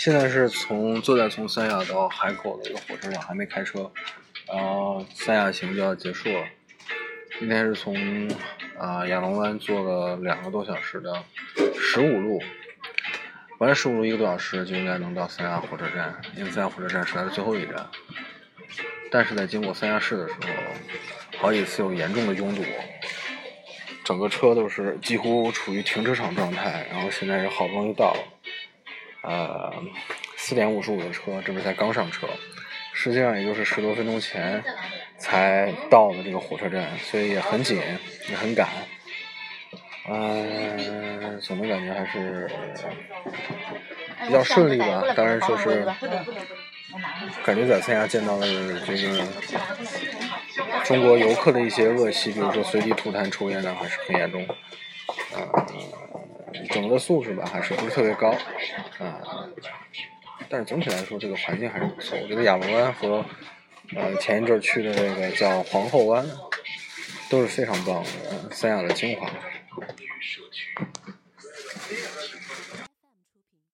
现在是从坐在从三亚到海口的一个火车上，还没开车，然后三亚行就要结束了。今天是从啊亚龙湾坐了两个多小时的十五路，本来十五路一个多小时就应该能到三亚火车站，因为三亚火车站是它的最后一站。但是在经过三亚市的时候，好几次有严重的拥堵，整个车都是几乎处于停车场状态。然后现在是好不容易到了。呃，四点五十五的车，这不是才刚上车，实际上也就是十多分钟前才到的这个火车站，所以也很紧，也很赶。嗯，总的感觉还是比较顺利吧。当然说是感觉在三亚见到了这个中国游客的一些恶习，比如说随地吐痰、抽烟的，还是很严重。呃。整个素质吧，还是不是特别高，啊，但是总体来说，这个环境还是不错。我觉得亚龙湾和，呃，前一阵去的那个叫皇后湾，都是非常棒的三亚的精华。